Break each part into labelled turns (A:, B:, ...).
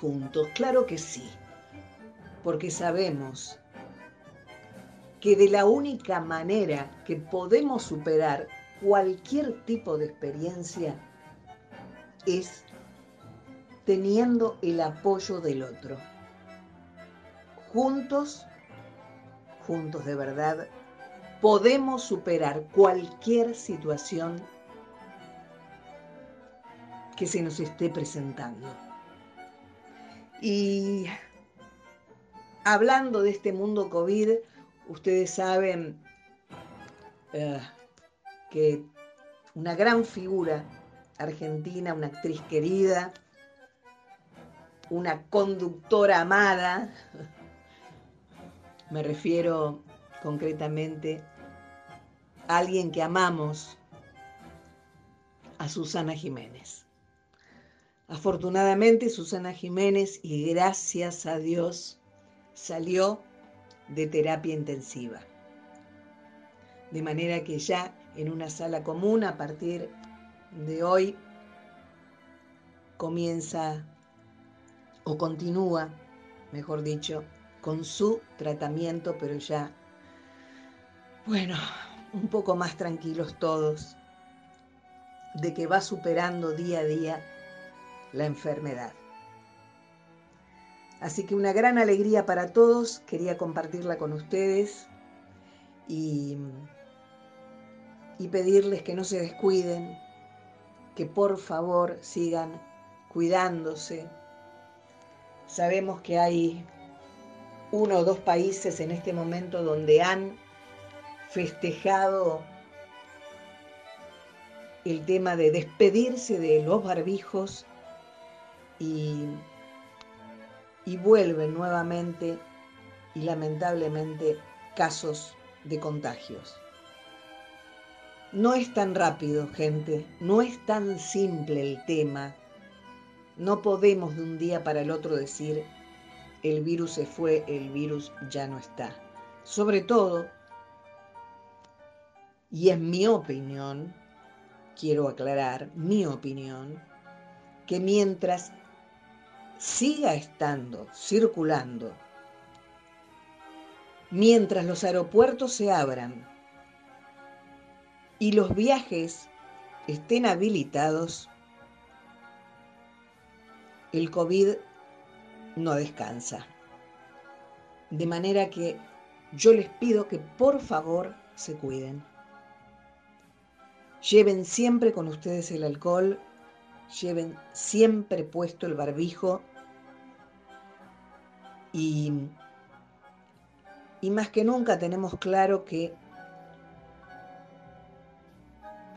A: juntos, claro que sí, porque sabemos que de la única manera que podemos superar cualquier tipo de experiencia es teniendo el apoyo del otro. Juntos, juntos de verdad, podemos superar cualquier situación que se nos esté presentando. Y hablando de este mundo COVID, ustedes saben eh, que una gran figura argentina, una actriz querida, una conductora amada, me refiero concretamente a alguien que amamos, a Susana Jiménez. Afortunadamente Susana Jiménez, y gracias a Dios, salió de terapia intensiva. De manera que ya en una sala común a partir de hoy comienza o continúa, mejor dicho, con su tratamiento, pero ya, bueno, un poco más tranquilos todos, de que va superando día a día la enfermedad. Así que una gran alegría para todos, quería compartirla con ustedes y, y pedirles que no se descuiden, que por favor sigan cuidándose. Sabemos que hay uno o dos países en este momento donde han festejado el tema de despedirse de los barbijos y, y vuelven nuevamente y lamentablemente casos de contagios. No es tan rápido, gente, no es tan simple el tema. No podemos de un día para el otro decir, el virus se fue, el virus ya no está. Sobre todo, y en mi opinión, quiero aclarar mi opinión, que mientras siga estando, circulando, mientras los aeropuertos se abran y los viajes estén habilitados, el COVID no descansa. De manera que yo les pido que por favor se cuiden. Lleven siempre con ustedes el alcohol, lleven siempre puesto el barbijo y, y más que nunca tenemos claro que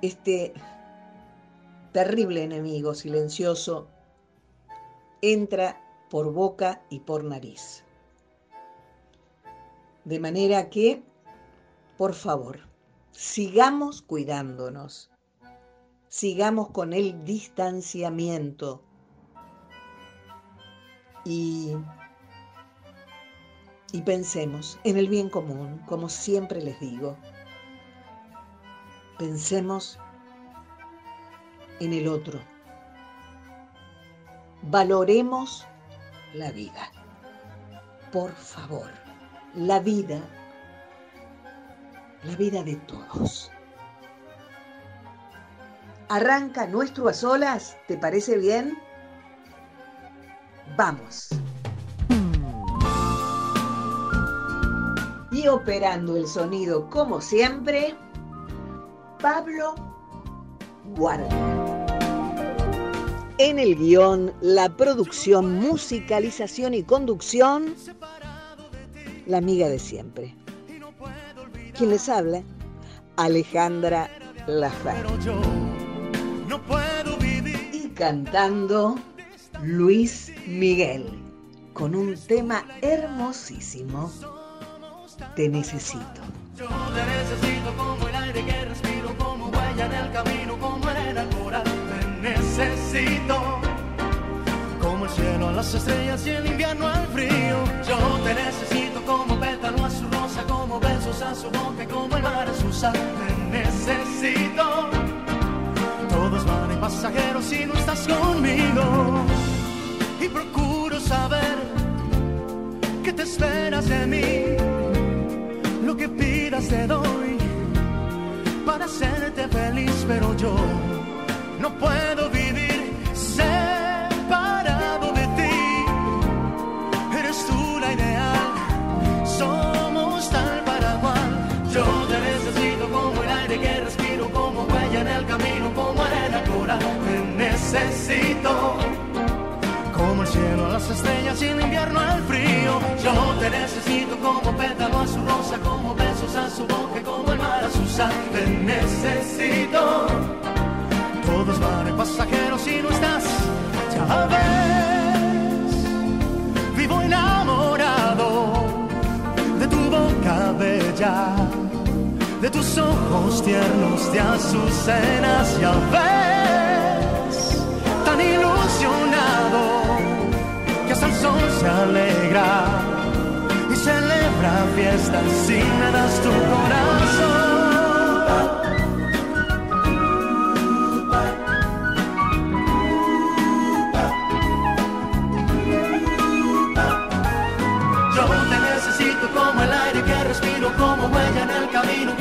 A: este terrible enemigo silencioso entra por boca y por nariz. De manera que, por favor, sigamos cuidándonos, sigamos con el distanciamiento y, y pensemos en el bien común, como siempre les digo. Pensemos en el otro. Valoremos la vida. Por favor, la vida, la vida de todos. Arranca nuestro a solas, ¿te parece bien? Vamos. Y operando el sonido como siempre, Pablo Guardia. En el guion, la producción, musicalización y conducción, la amiga de siempre. ¿Quién les habla? Alejandra Lafar. Cantando Luis Miguel, con un tema hermosísimo. Te necesito.
B: Yo te necesito como el aire que respiro, como huella en el camino, como arena coral. Te necesito como el cielo a las estrellas y el invierno al frío. Yo te necesito como pétalo a su rosa, como besos a su boca, como el mar a su sal. Te necesito. Todos van en pasajeros si no estás conmigo. Y procuro saber qué te esperas de mí. Lo que pidas te doy para hacerte feliz, pero yo no puedo Te necesito como el cielo a las estrellas y el invierno al frío. Yo te necesito como pétalo a su rosa, como besos a su boca, como el mar a su sal. Te necesito. Van en pasajeros y no estás, ya ves. Vivo enamorado de tu boca bella, de tus ojos tiernos de azucenas, ya ves. Tan ilusionado que hasta el sol se alegra y celebra fiestas si me das tu corazón.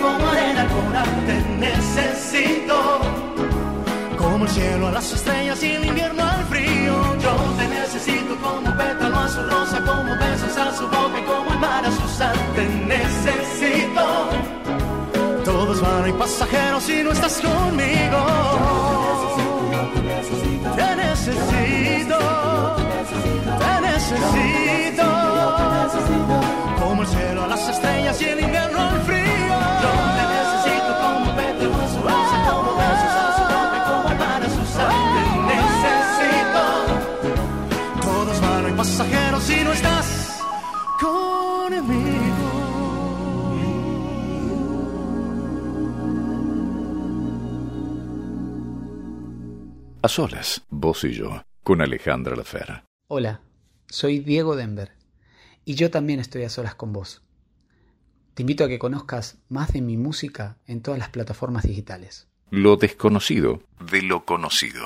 B: Como arena al coral. Te necesito como el cielo a las estrellas y el invierno al frío. Yo te necesito como pétalo a su rosa, como besos a su boca y como el mar a su sal. Te necesito. Todos van y pasajeros si no estás conmigo. Te necesito. Te necesito. Como el cielo a las estrellas y el invierno al frío.
C: Solas, vos y yo, con Alejandra Lafera.
D: Hola, soy Diego Denver y yo también estoy a solas con vos. Te invito a que conozcas más de mi música en todas las plataformas digitales.
C: Lo desconocido de lo conocido.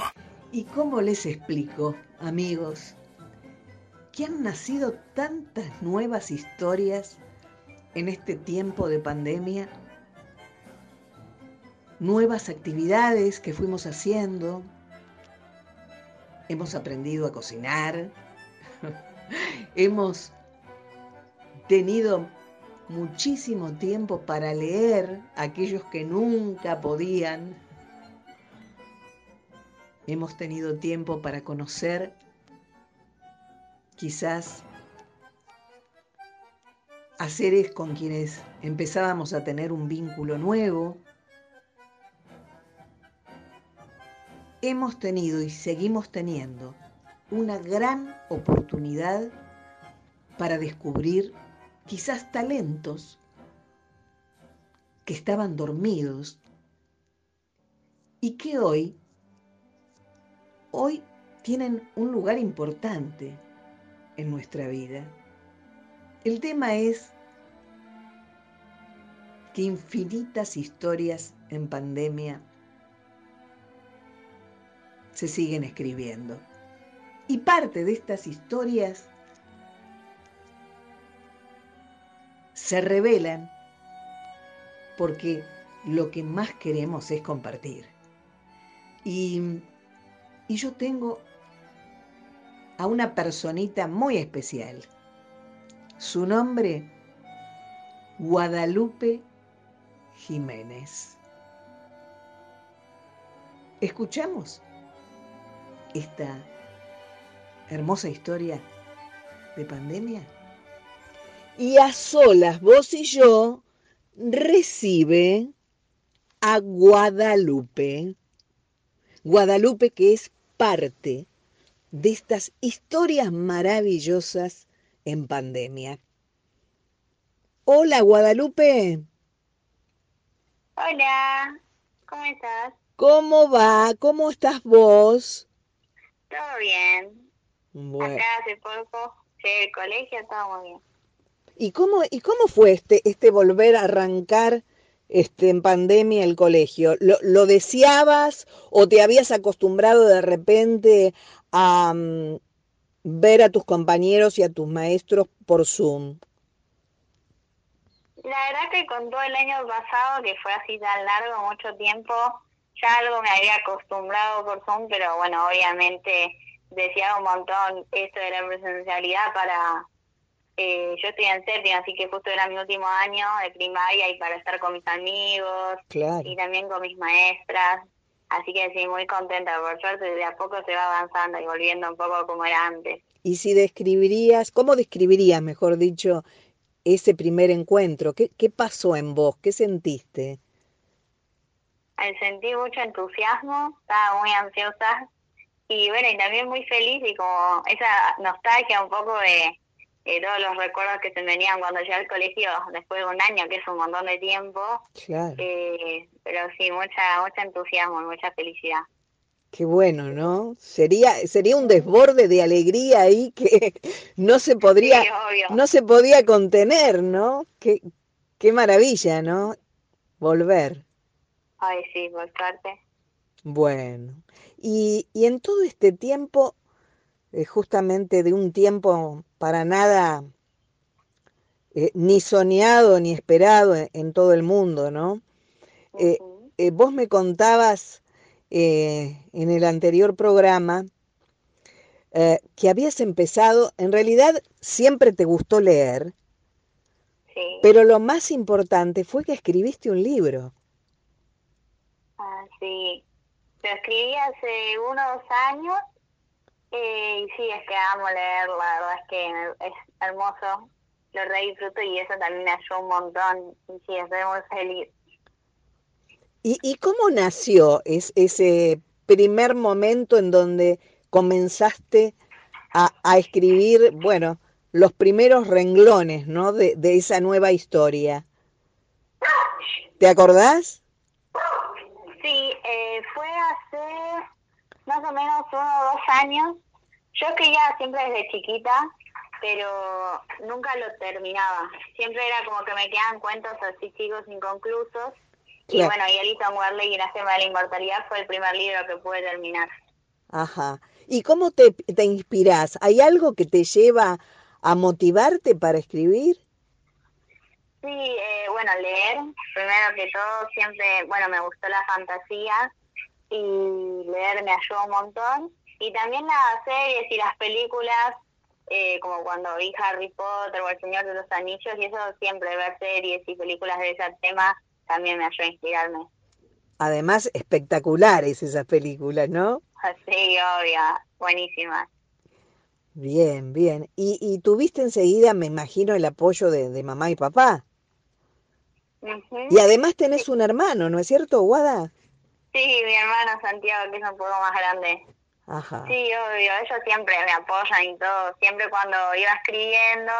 A: ¿Y cómo les explico, amigos, que han nacido tantas nuevas historias en este tiempo de pandemia? Nuevas actividades que fuimos haciendo. Hemos aprendido a cocinar. Hemos tenido muchísimo tiempo para leer aquellos que nunca podían. Hemos tenido tiempo para conocer quizás a seres con quienes empezábamos a tener un vínculo nuevo. Hemos tenido y seguimos teniendo una gran oportunidad para descubrir quizás talentos que estaban dormidos y que hoy, hoy tienen un lugar importante en nuestra vida. El tema es que infinitas historias en pandemia se siguen escribiendo. Y parte de estas historias se revelan porque lo que más queremos es compartir. Y, y yo tengo a una personita muy especial. Su nombre, Guadalupe Jiménez. ¿Escuchamos esta hermosa historia de pandemia? Y a solas, vos y yo, recibe a Guadalupe. Guadalupe que es parte de estas historias maravillosas en pandemia. Hola Guadalupe.
E: Hola, ¿cómo estás?
A: ¿Cómo va? ¿Cómo estás vos?
E: Todo bien.
A: Bueno.
E: Acá hace poco llegué del colegio, todo muy bien.
A: ¿Y cómo, ¿Y cómo fue este, este volver a arrancar este, en pandemia el colegio? ¿Lo, lo deseabas o te habías acostumbrado de repente a mm, ver a tus compañeros y a tus maestros por Zoom?
E: La verdad que con todo el año pasado, que fue así tan largo, mucho tiempo, ya algo me había acostumbrado por Zoom, pero bueno, obviamente deseaba un montón esto de la presencialidad para... Eh, yo estoy en séptimo, así que justo era mi último año de primaria y para estar con mis amigos
A: Claro.
E: y también con mis maestras. Así que sí, muy contenta, por suerte de a poco se va avanzando y volviendo un poco como era antes.
A: Y si describirías, ¿cómo describirías, mejor dicho, ese primer encuentro? ¿Qué, qué pasó en vos? ¿Qué sentiste?
E: Sentí mucho entusiasmo, estaba muy ansiosa y bueno, y también muy feliz y como esa nostalgia un poco de, de todos los recuerdos que se me venían cuando llegué al colegio después de un año, que es un montón de tiempo,
A: Claro.
E: eh, pero sí, mucha, mucho entusiasmo y mucha felicidad.
A: Qué bueno, ¿no? Sería, sería un desborde de alegría ahí que no se podría,
E: Sí,
A: no se podía contener, ¿no? Qué, qué maravilla, ¿no? Volver.
E: Ay, sí, por suerte.
A: Bueno, y, y en todo este tiempo, eh, justamente de un tiempo para nada eh, ni soñado ni esperado en, en todo el mundo, ¿no? Eh, vos me contabas en el anterior programa que habías empezado, en realidad siempre te gustó leer,
E: Sí.
A: pero lo más importante fue que escribiste un libro.
E: Ah, sí. Lo escribí hace uno o dos años eh, y sí, es que amo leer, la verdad es que es hermoso, lo re disfruto y eso también me ayudó un montón y sí, estoy muy feliz.
A: ¿Y, y cómo nació es- ese primer momento en donde comenzaste a, a escribir, bueno, los primeros renglones, ¿no? De, de esa nueva historia. ¿Te acordás?
E: Hace más o menos uno o dos años. Yo escribía siempre desde chiquita, pero nunca lo terminaba. Siempre era como que me quedaban cuentos así chicos inconclusos. Y
A: Claro.
E: bueno, y Alison Warley y la Gema de la Inmortalidad fue el primer libro que pude terminar.
A: Ajá. ¿Y cómo te, te inspirás? ¿Hay algo que te lleva a motivarte para escribir?
E: Sí, eh, bueno, leer, primero que todo, siempre, bueno, me gustó la fantasía y leer me ayudó un montón. Y también las series y las películas, eh, como cuando vi Harry Potter o El Señor de los Anillos, y eso siempre, ver series y películas de ese tema, también me ayudó a inspirarme.
A: Además, espectaculares esas películas, ¿no?
E: Sí, obvio, buenísimas.
A: Bien, bien. Y, y tuviste enseguida, me imagino, el apoyo de, de mamá y papá. Y además tenés un hermano, ¿no es cierto, Guada?
E: Sí, mi hermano Santiago, que es un poco más grande.
A: Ajá.
E: Sí, obvio, ellos siempre me apoyan y todo. Siempre cuando iba escribiendo,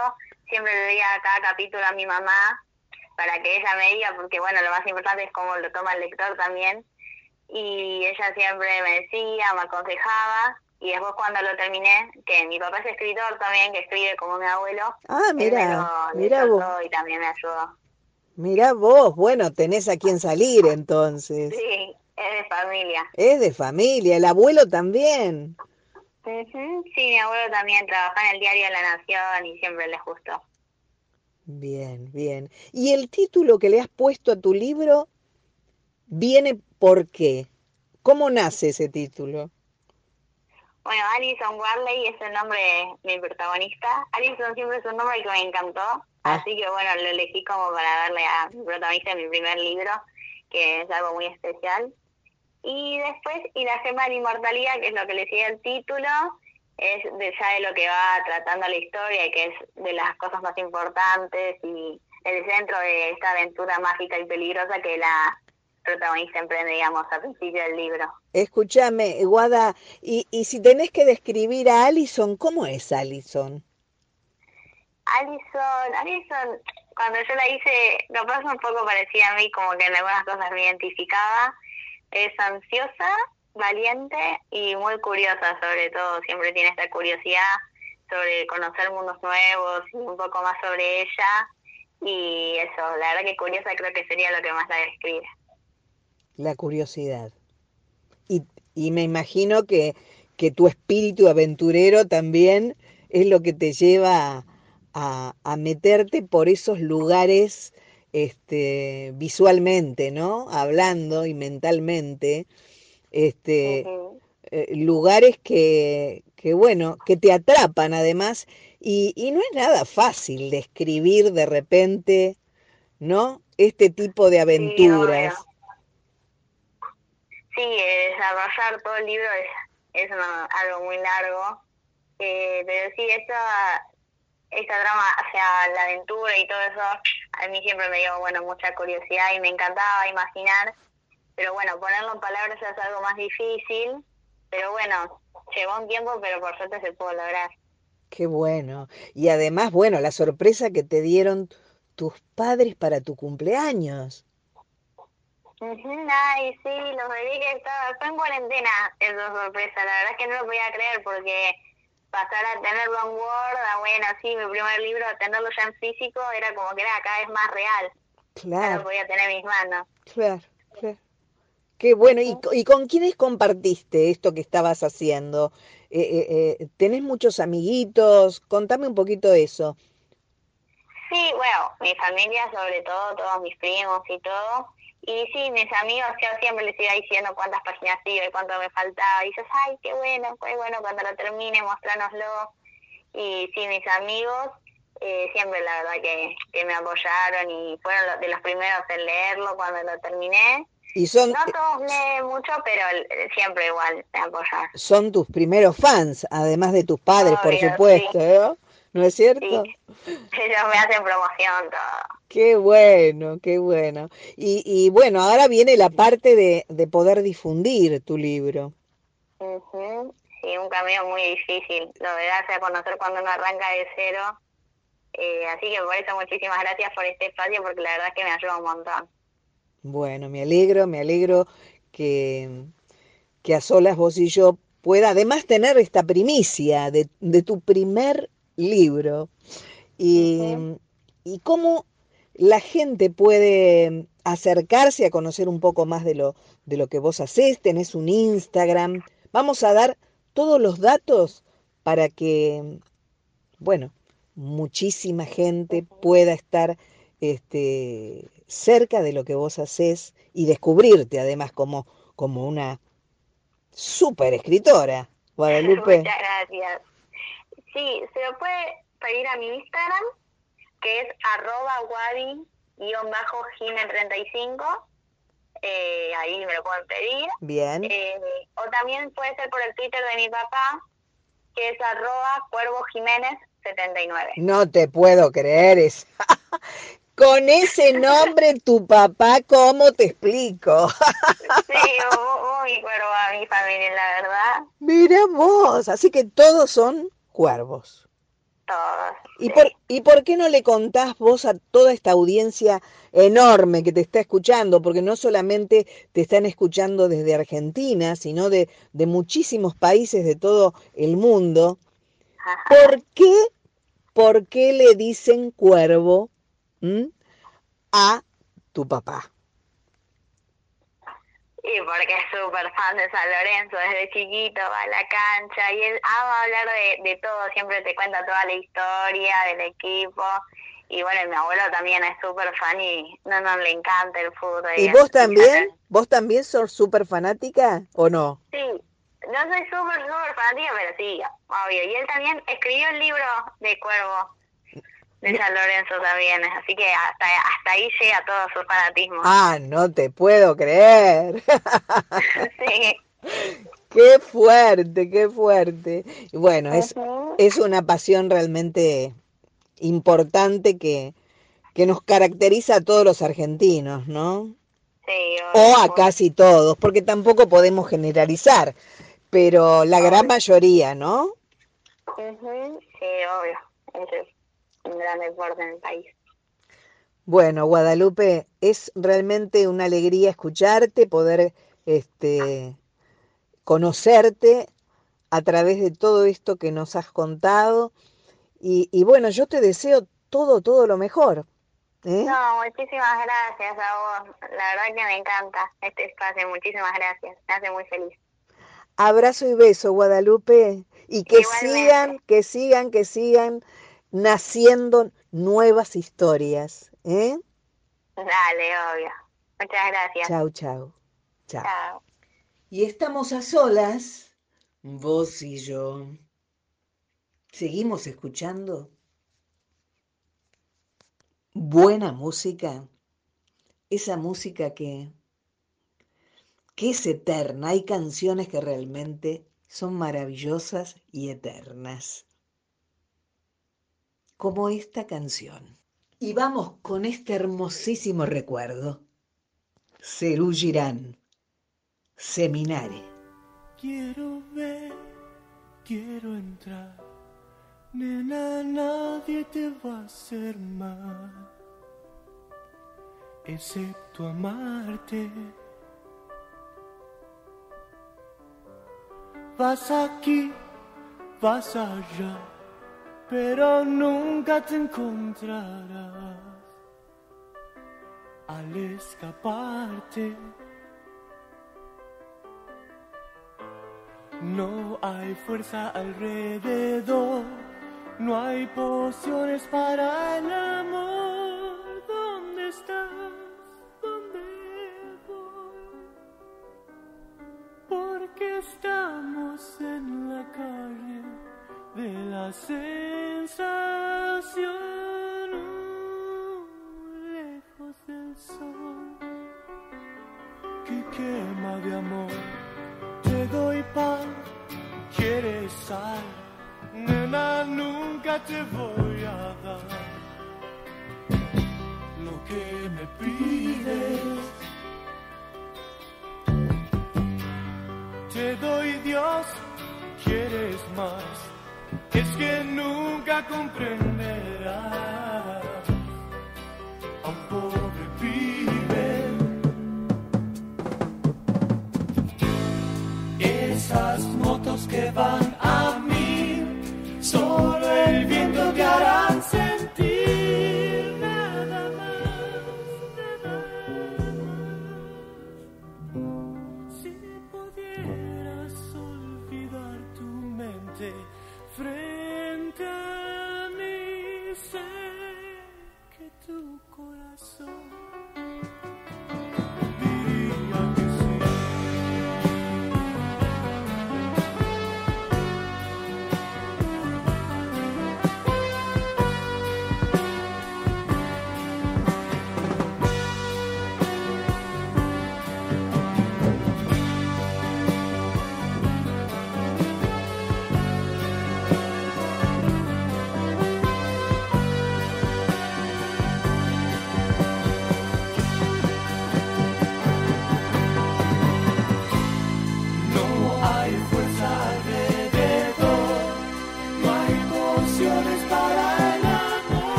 E: siempre le veía cada capítulo a mi mamá para que ella me diga, porque bueno, lo más importante es cómo lo toma el lector también. Y ella siempre me decía, me aconsejaba. Y después cuando lo terminé, que mi papá es escritor también, que escribe como mi abuelo,
A: Ah, mira, mira vos,
E: y también me ayudó.
A: mira vos. Bueno, tenés a quien salir entonces.
E: Sí, es de familia.
A: Es de familia, el abuelo también.
E: Sí, mi abuelo también trabajaba en el diario La Nación y siempre les gustó.
A: Bien, bien. ¿Y el título que le has puesto a tu libro viene por qué? ¿Cómo nace ese título?
E: Bueno, Alison Warley es el nombre de mi protagonista. Alison siempre es un nombre que me encantó,
A: Ah.
E: así que bueno, lo elegí como para darle a mi protagonista de mi primer libro, que es algo muy especial. Y después, y la gema de la inmortalidad, que es lo que le sigue el título, es de ya de lo que va tratando la historia y que es de las cosas más importantes y el centro de esta aventura mágica y peligrosa que la protagonista emprende, digamos, al principio del libro.
A: Escúchame, Guada, y, y si tenés que describir a Alison, ¿cómo es Alison?
E: Alison, Alison, cuando yo la hice, capaz un poco parecía a mí, como que en algunas cosas me identificaba. Es ansiosa, valiente y muy curiosa sobre todo. Siempre tiene esta curiosidad sobre conocer mundos nuevos y un poco más sobre ella. Y eso, la verdad que curiosa creo que sería lo que más la describe.
A: La curiosidad. Y, y me imagino que, que tu espíritu aventurero también es lo que te lleva a, a meterte por esos lugares este, visualmente, ¿no? Hablando y mentalmente, este, eh, lugares que, que, bueno, que te atrapan además, y, y no es nada fácil describir de repente, ¿no? Este tipo de aventuras.
E: Sí, eh, desarrollar todo el libro es, es una- algo muy largo, eh, pero sí, esta, esta trama, o sea, la aventura y todo eso, a mí siempre me dio, bueno, mucha curiosidad y me encantaba imaginar, pero bueno, ponerlo en palabras es algo más difícil, pero bueno, llevó un tiempo, pero por suerte se pudo lograr.
A: Qué bueno. Y además, bueno, la sorpresa que te dieron tus padres para tu cumpleaños.
E: Ay, sí, los bebé que estaba, fue en cuarentena, esa sorpresa, la verdad es que no lo podía creer porque pasar a tenerlo en Word, a bueno, sí, mi primer libro, a tenerlo ya en físico, era como que era cada vez más real, ya lo
A: Claro,
E: podía tener en mis manos.
A: claro, claro. Qué bueno. ¿Y, y con quiénes compartiste esto que estabas haciendo? Eh, eh, eh, ¿tenés muchos amiguitos? Contame un poquito eso.
E: Sí, bueno, mi familia sobre todo, todos mis primos y todo. Y sí, mis amigos, yo siempre les iba diciendo cuántas páginas iba y cuánto me faltaba. Y dices, ay, qué bueno, qué bueno, cuando lo termine, mostrárnoslo. Y sí, mis amigos eh, siempre la verdad que, que me apoyaron y fueron los- de los primeros en leerlo cuando lo terminé.
A: Y son,
E: No todos leen mucho, pero eh, siempre igual me apoyaron.
A: son tus primeros fans, además de tus padres, por supuesto, ¿no? ¿No es cierto?
E: Sí, ellos me hacen promoción, todo.
A: Qué bueno, qué bueno. Y, y bueno, ahora viene la parte de, de poder difundir tu libro.
E: Sí, un camino muy difícil, lo de darse a conocer cuando uno arranca de cero. Eh, así que por eso muchísimas gracias por este espacio porque la verdad es que me ayuda un montón.
A: Bueno, me alegro, me alegro que, que a solas vos y yo pueda además tener esta primicia de, de tu primer libro. Y, y cómo la gente puede acercarse a conocer un poco más de lo, de lo que vos hacés. Tenés un Instagram. Vamos a dar todos los datos para que, bueno, muchísima gente pueda estar este, cerca de lo que vos hacés y descubrirte además como, como una súper escritora, Guadalupe.
E: Muchas gracias. Sí, se lo puede pedir a mi Instagram, que es arroba wadi-gine35. Eh, ahí me lo pueden pedir.
A: Bien,
E: Eh, o también puede ser por el Twitter de mi papá, que es arroba Cuervo Jiménez 79.
A: no te puedo creer es Con ese nombre, tu papá, ¿cómo te explico?
E: Sí, muy cuervo a mi familia, la verdad.
A: Mira vos, así que todos son cuervos.
E: Todos.
A: ¿Y
E: sí.
A: por, ¿Y por qué no le contás vos a toda esta audiencia enorme que te está escuchando? Porque no solamente te están escuchando desde Argentina, sino de, de muchísimos países de todo el mundo.
E: Ajá.
A: ¿Por qué, por qué le dicen cuervo ¿m? a tu papá?
E: Y porque es súper fan de San Lorenzo, desde chiquito va a la cancha y él ama hablar de, de todo, siempre te cuenta toda la historia del equipo. Y bueno, mi abuelo también es súper fan y no, no le encanta el fútbol.
A: ¿Y vos también? ¿Vos también sos súper fanática o no?
E: Sí, no soy súper, súper fanática, pero sí, obvio. Y él también escribió el libro de Cuervo de San Lorenzo también, así que hasta, hasta ahí llega todo su fanatismo.
A: Ah, no te puedo creer.
E: Sí.
A: Qué fuerte, qué fuerte. Y bueno, es, es una pasión realmente importante que, que nos caracteriza a todos los argentinos, ¿no?
E: Sí,
A: o a casi todos, porque tampoco podemos generalizar, pero la gran mayoría, ¿no?
E: Ujú, Sí, obvio. Un gran deporte en el país.
A: Bueno, Guadalupe, es realmente una alegría escucharte, poder este, conocerte a través de todo esto que nos has contado. Y, y bueno, yo te deseo todo, todo lo mejor. ¿eh?
E: No, muchísimas gracias a vos. La verdad que me encanta este espacio. Muchísimas gracias. Me hace muy feliz.
A: Abrazo y beso, Guadalupe. Y que
E: Igualmente.
A: sigan, que sigan, que sigan naciendo nuevas historias. ¿eh?
E: Dale, obvio. Muchas gracias.
A: Chau, chau. Chao.
E: Chao.
A: Y estamos a solas, vos y yo. ¿Seguimos escuchando? Buena música, esa música que, que es eterna. Hay canciones que realmente son maravillosas y eternas. Como esta canción. Y vamos con este hermosísimo recuerdo. Cerú Girán. Seminare.
F: Quiero ver, quiero entrar. Nena, nadie te va a hacer mal, excepto amarte. Vas aquí, vas allá, pero nunca te encontrarás al escaparte. No hay fuerza alrededor, no hay pociones para el amor. ¿Dónde estás? ¿Dónde voy? Porque estamos en la calle de la sensación, uh, lejos del sol que quema de amor te doy pan, quieres sal, nena, nunca te voy a dar lo que me pides. Te doy Dios, quieres más, es que nunca comprenderás a un pobre pibe. Esas motos que van a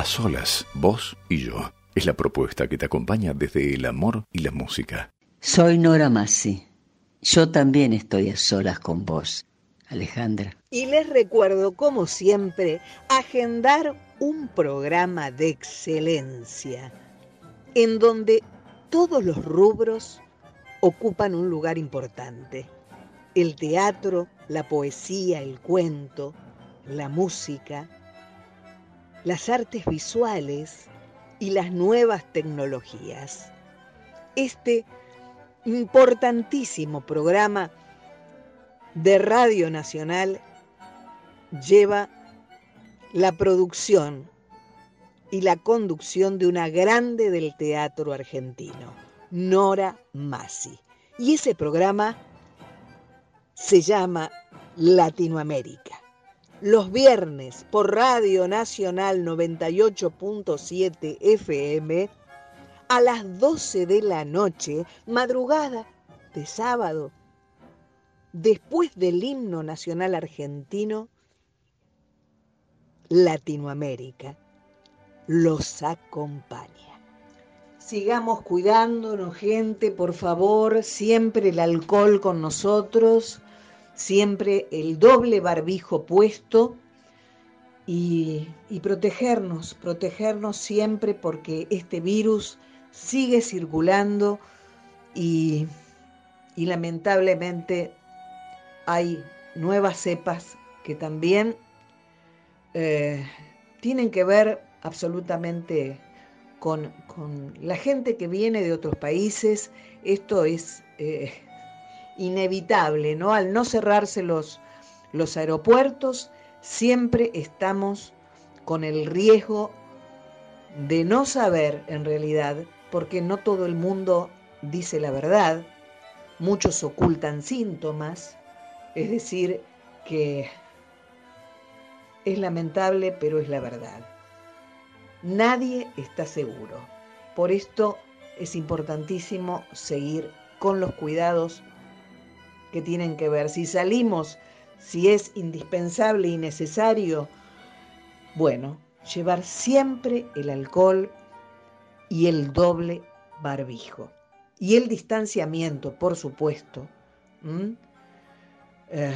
F: A
C: solas, vos y yo. Es la propuesta que te acompaña desde el amor y la música.
G: Soy Nora Massi. Yo también estoy a solas con vos, Alejandra.
A: Y les recuerdo, como siempre, agendar un programa de excelencia en donde todos los rubros ocupan un lugar importante. el teatro, la poesía, el cuento, la música, las artes visuales y las nuevas tecnologías. Este importantísimo programa de Radio Nacional lleva la producción y la conducción de una grande del teatro argentino, Nora Massi. Y ese programa se llama Latinoamérica. Los viernes por Radio Nacional 98.7 FM a las 12 de la noche, madrugada de sábado, después del himno nacional argentino, Latinoamérica los acompaña. Sigamos cuidándonos, gente, por favor, siempre el alcohol con nosotros, siempre el doble barbijo puesto y, protegernos, protegernos siempre porque este virus sigue circulando y, lamentablemente hay nuevas cepas que también eh, tienen que ver absolutamente con, la gente que viene de otros países. Esto es eh, inevitable, ¿no? Al no cerrarse los, los aeropuertos, siempre estamos con el riesgo de no saber en realidad, porque no todo el mundo dice la verdad, muchos ocultan síntomas, es decir, que es lamentable, pero es la verdad. Nadie está seguro. Por esto es importantísimo seguir con los cuidados que tienen que ver. Si salimos, si es indispensable y necesario, bueno, llevar siempre el alcohol y el doble barbijo. Y el distanciamiento, por supuesto. Eh,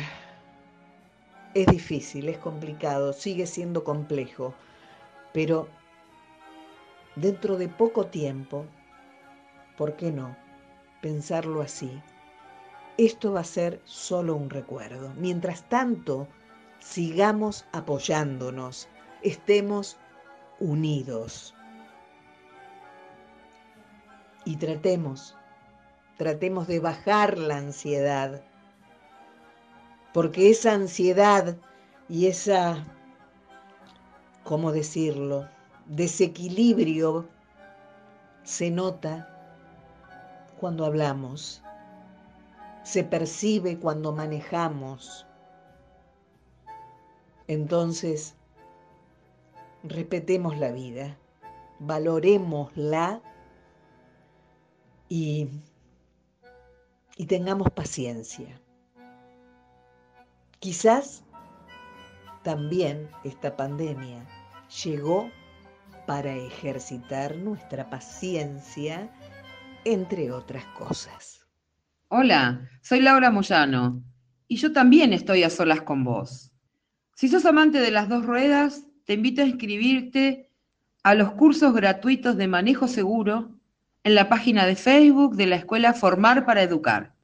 A: es difícil, es complicado, sigue siendo complejo, pero dentro de poco tiempo, ¿por qué no? Pensarlo así. Esto va a ser solo un recuerdo. Mientras tanto, sigamos apoyándonos, estemos unidos. Y tratemos, tratemos de bajar la ansiedad, porque esa ansiedad y esa, ¿cómo decirlo?, desequilibrio se nota cuando hablamos, se percibe cuando manejamos. Entonces, respetemos la vida, valorémosla y, y tengamos paciencia. Quizás también esta pandemia llegó para ejercitar nuestra paciencia, entre otras cosas.
H: Hola, soy Laura Moyano y yo también estoy a solas con vos. Si sos amante de las dos ruedas, te invito a inscribirte a los cursos gratuitos de manejo seguro en la página de Facebook de la Escuela Formar para Educar.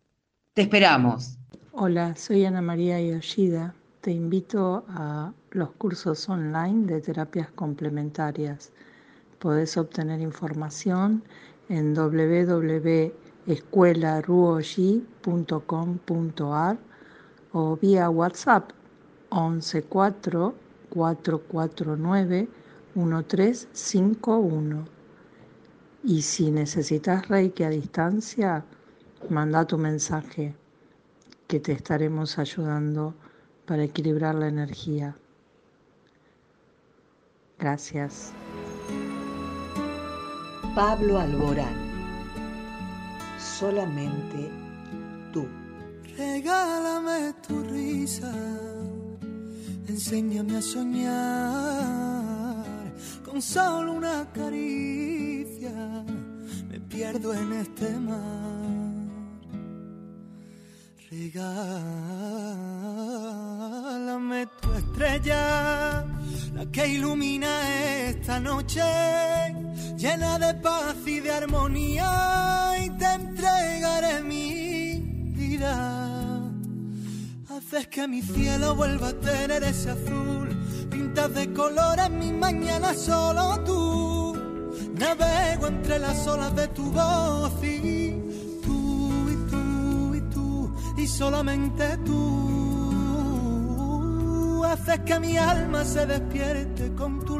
H: Te esperamos.
I: Hola, soy Ana María Yoshida te invito a los cursos online de terapias complementarias. Podés obtener información en www.escuelaruoyi.com.ar o vía WhatsApp 114 449 1351. Y si necesitas Reiki a distancia, manda tu mensaje que te estaremos ayudando para equilibrar la energía. Gracias.
A: Pablo Alborán, solamente tú.
B: Regálame tu risa, enséñame a soñar con solo una caricia. Me pierdo en este mar Regálame tu estrella, la que ilumina esta noche, llena de paz y de armonía, y te mi vida Haces que mi cielo vuelva a tener ese azul. Pintas de color en mi mañana solo tú. Navego entre las olas de tu voz y tú y tú y tú y solamente tú. Haces que mi alma se despierte con tu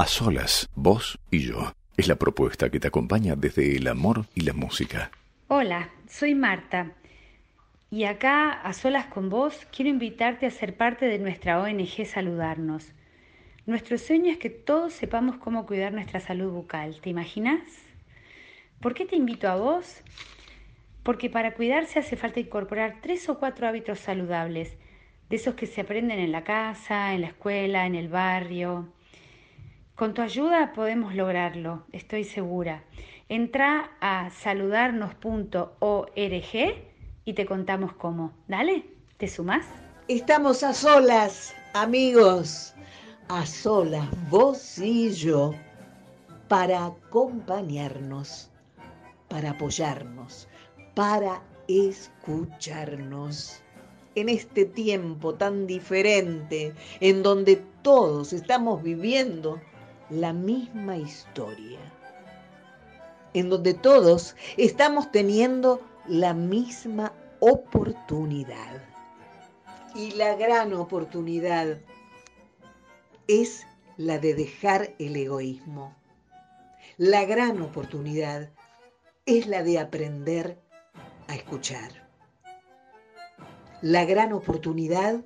C: A solas, vos y yo. Es la propuesta que te acompaña desde el amor y la música.
J: Hola, soy Marta y acá, a solas con vos, quiero invitarte a ser parte de nuestra ONG Saludarnos. Nuestro sueño es que todos sepamos cómo cuidar nuestra salud bucal, ¿te imaginas? ¿Por qué te invito a vos? Porque para cuidarse hace falta incorporar tres o cuatro hábitos saludables, de esos que se aprenden en la casa, en la escuela, en el barrio. Con tu ayuda podemos lograrlo, estoy segura. Entra a saludarnos.org y te contamos cómo. Dale, ¿te sumás?
A: Estamos a solas, amigos, a solas, vos y yo, para acompañarnos, para apoyarnos, para escucharnos. En este tiempo tan diferente, en donde todos estamos viviendo la misma historia, en donde todos estamos teniendo la misma oportunidad. Y la gran oportunidad es la de dejar el egoísmo. La gran oportunidad es la de aprender a escuchar. La gran oportunidad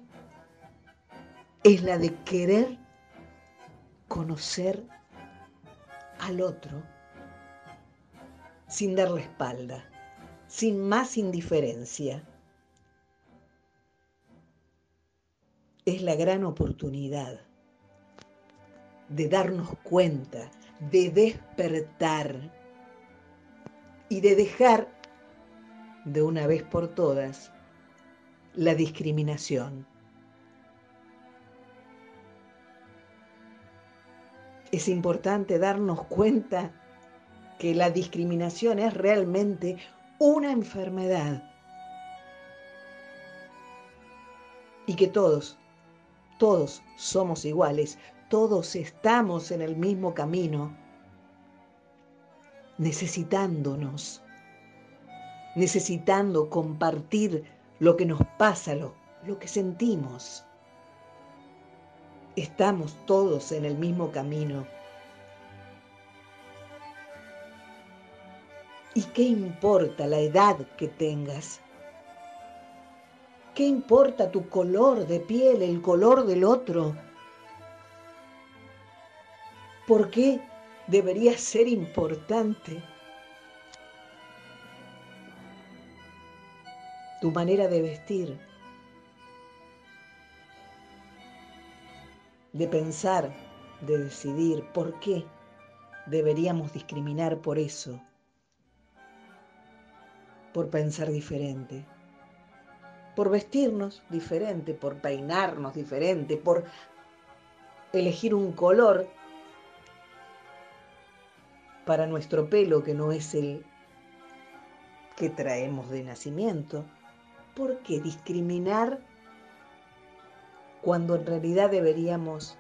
A: es la de querer conocer al otro sin darle espalda, sin más indiferencia. es la gran oportunidad de darnos cuenta, de despertar y de dejar de una vez por todas la discriminación. Es importante darnos cuenta que la discriminación es realmente una enfermedad y que todos, todos somos iguales, todos estamos en el mismo camino, necesitándonos, necesitando compartir lo que nos pasa, lo, lo que sentimos. Estamos todos en el mismo camino. ¿Y qué importa la edad que tengas? ¿Qué importa tu color de piel, el color del otro? ¿Por qué debería ser importante? Tu manera de vestir, de pensar, de decidir, ¿por qué deberíamos discriminar por eso? Por pensar diferente por vestirnos diferente, por peinarnos diferente, por elegir un color para nuestro pelo que no es el que traemos de nacimiento. ¿Por qué discriminar cuando en realidad deberíamos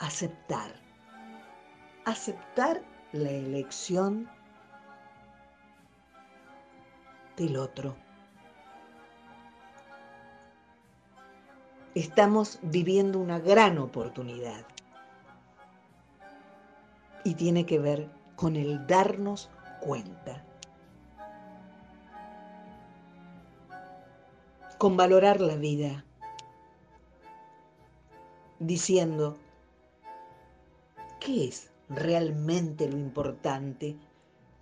A: aceptar? Aceptar la elección del otro. estamos viviendo una gran oportunidad. Y tiene que ver con el darnos cuenta. Con valorar la vida. Diciendo, ¿qué es realmente lo importante?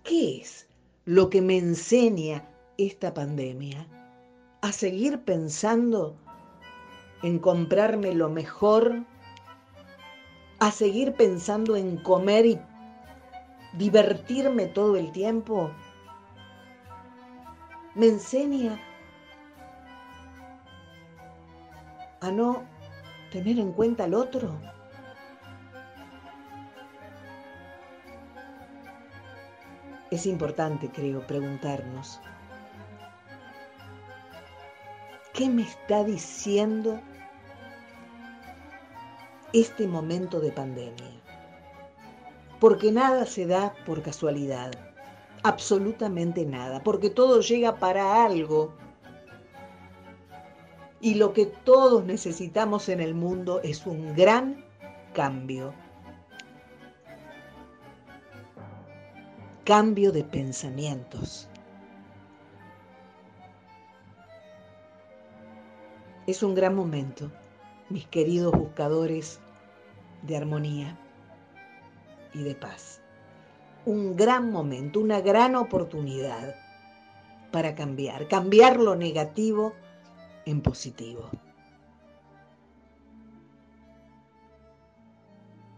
A: ¿Qué es lo que me enseña esta pandemia? A seguir pensando en comprarme lo mejor, a seguir pensando en comer y divertirme todo el tiempo, me enseña a no tener en cuenta al otro. Es importante, creo, preguntarnos, ¿qué me está diciendo este momento de pandemia. Porque nada se da por casualidad, absolutamente nada, porque todo llega para algo. Y lo que todos necesitamos en el mundo es un gran cambio. Cambio de pensamientos. Es un gran momento mis queridos buscadores de armonía y de paz. Un gran momento, una gran oportunidad para cambiar, cambiar lo negativo en positivo.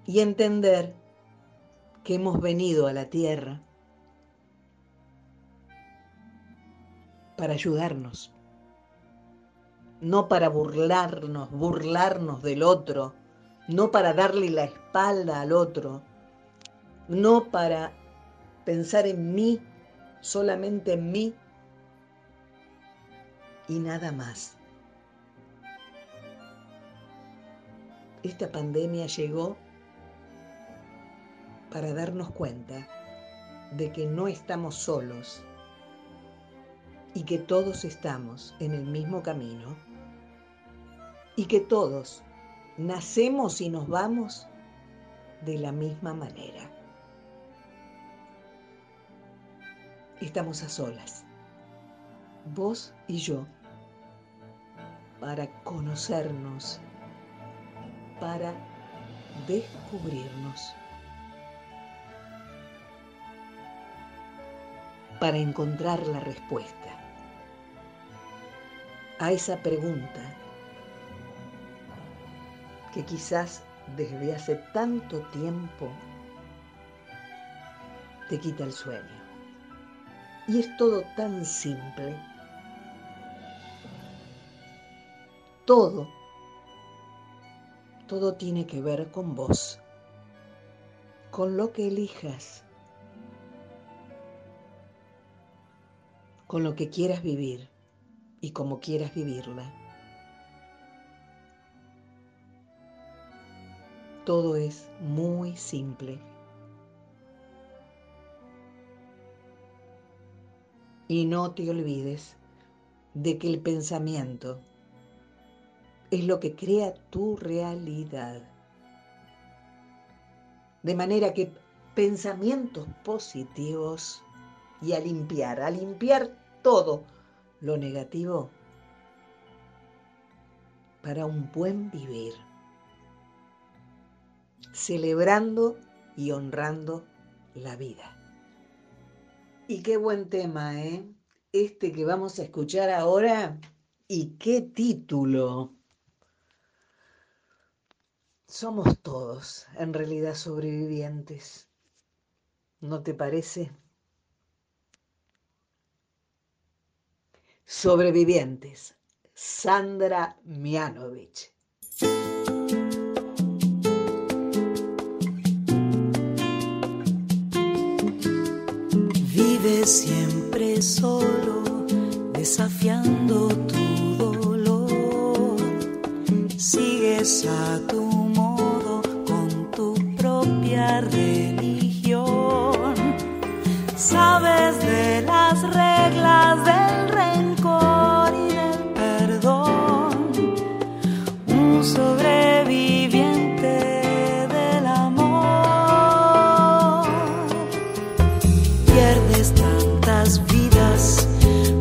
A: Y entender que hemos venido a la tierra para ayudarnos no para burlarnos, burlarnos del otro, no para darle la espalda al otro, no para pensar en mí, solamente en mí y nada más. Esta pandemia llegó para darnos cuenta de que no estamos solos y que todos estamos en el mismo camino y que todos nacemos y nos vamos de la misma manera. Estamos a solas, vos y yo, para conocernos, para descubrirnos, para encontrar la respuesta a esa pregunta que quizás desde hace tanto tiempo te quita el sueño. Y es todo tan simple. Todo, todo tiene que ver con vos, con lo que elijas, con lo que quieras vivir y como quieras vivirla. Todo es muy simple. Y no te olvides de que el pensamiento es lo que crea tu realidad. De manera que pensamientos positivos y a limpiar, a limpiar todo lo negativo para un buen vivir, celebrando y honrando la vida. Y qué buen tema, ¿eh? Este que vamos a escuchar ahora. ¿Y qué título? Somos todos, en realidad, sobrevivientes. ¿No te parece? Sobrevivientes. Sandra Mianovich.
K: siempre solo, desafiando tu dolor. Sigues a tu del rencor y del perdón. Un sobreviviente del amor. Pierdes tantas vidas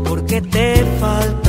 K: porque te falta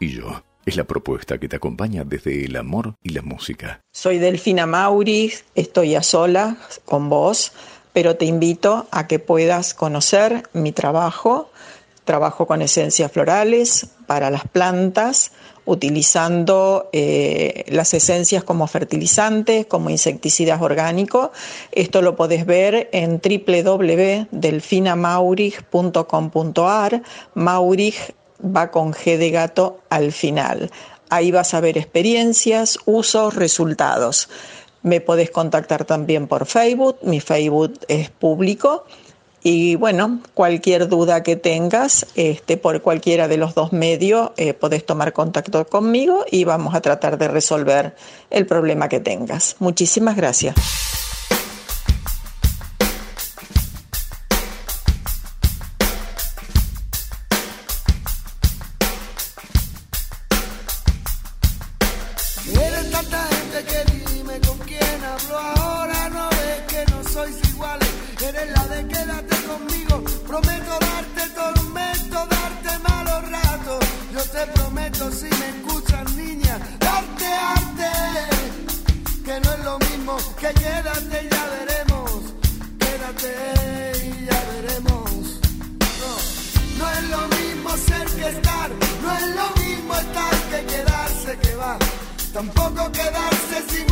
C: y yo. Es la propuesta que te acompaña desde el amor y la música.
L: Soy Delfina Mauri, estoy a solas con vos, pero te invito a que puedas conocer mi trabajo. Trabajo con esencias florales para las plantas, utilizando eh, las esencias como fertilizantes, como insecticidas orgánicos. Esto lo podés ver en www.delfinamaurich.com.ar. Maurich va con G de gato al final. Ahí vas a ver experiencias, usos, resultados. Me podés contactar también por Facebook, mi Facebook es público. Y bueno, cualquier duda que tengas este, por cualquiera de los dos medios, eh, podés tomar contacto conmigo y vamos a tratar de resolver el problema que tengas. Muchísimas gracias.
M: Que quédate y ya veremos. Quédate y ya veremos. No, no es lo mismo ser que estar. No es lo mismo estar que quedarse que va. Tampoco quedarse es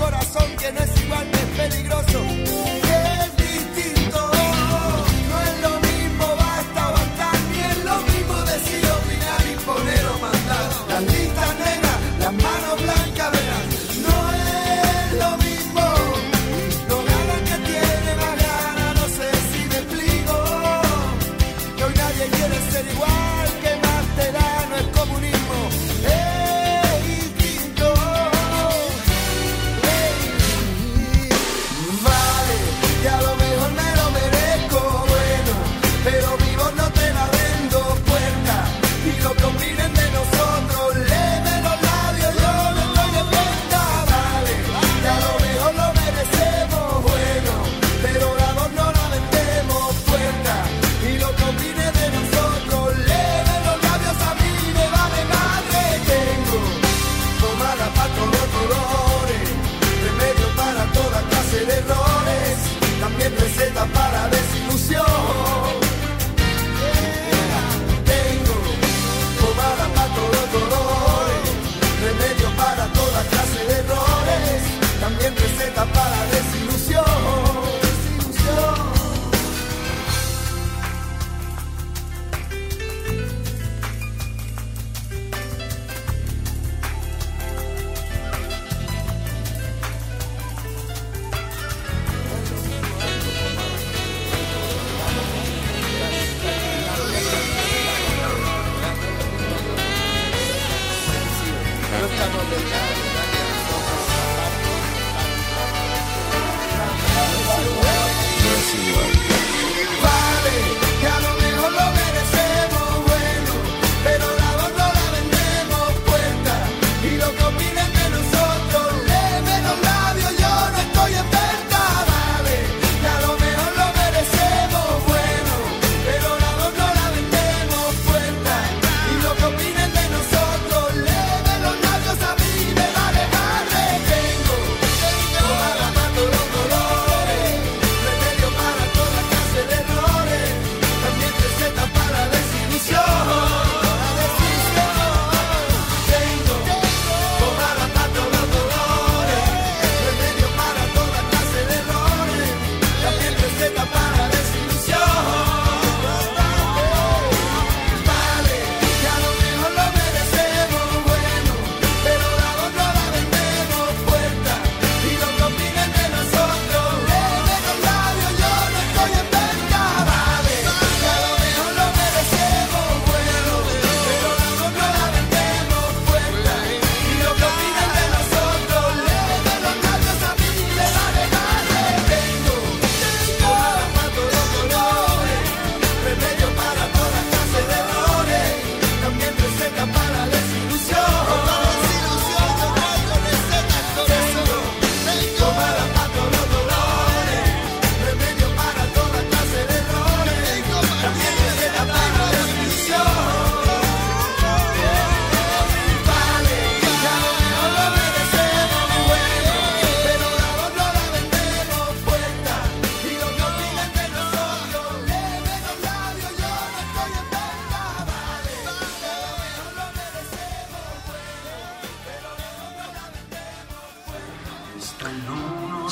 M: corazón que no es igual, es peligroso.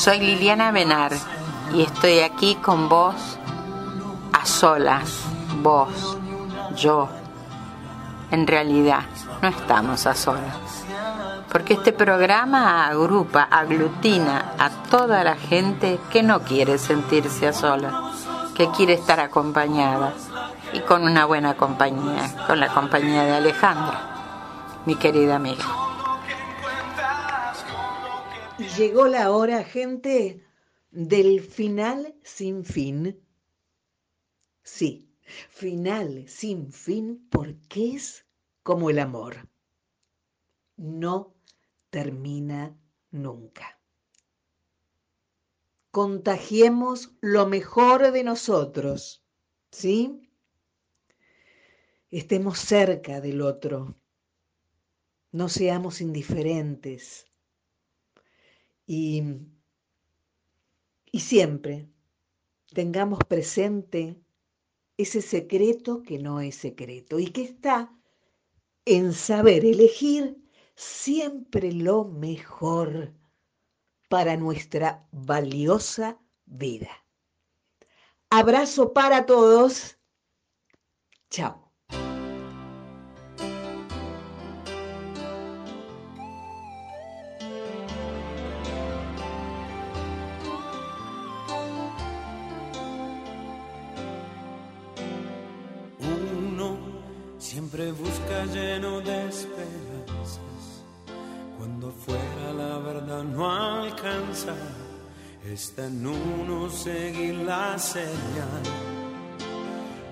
N: Soy Liliana Benar y estoy aquí con vos a solas, vos, yo. En realidad, no estamos a solas, porque este programa agrupa, aglutina a toda la gente que no quiere sentirse a solas, que quiere estar acompañada y con una buena compañía, con la compañía de Alejandra, mi querida amiga.
A: Llegó la hora, gente, del final sin fin. Sí, final sin fin porque es como el amor. No termina nunca. Contagiemos lo mejor de nosotros, ¿sí? Estemos cerca del otro. No seamos indiferentes. Y, y siempre tengamos presente ese secreto que no es secreto y que está en saber elegir siempre lo mejor para nuestra valiosa vida. Abrazo para todos. Chao.
O: Siempre busca lleno de esperanzas. Cuando fuera la verdad no alcanza. Está en uno seguir la señal.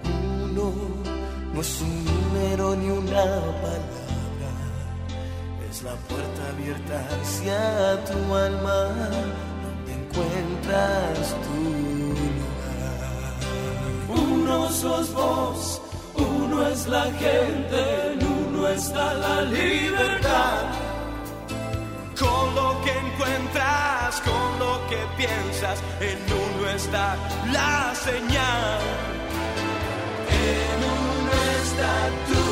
B: Uno no es un número ni una palabra, es la puerta abierta hacia tu alma, donde encuentras tu lugar.
O: Uno sos vos, la gente, en uno está la libertad.
B: Con lo que encuentras, con lo que piensas, en uno está la señal. En uno está tu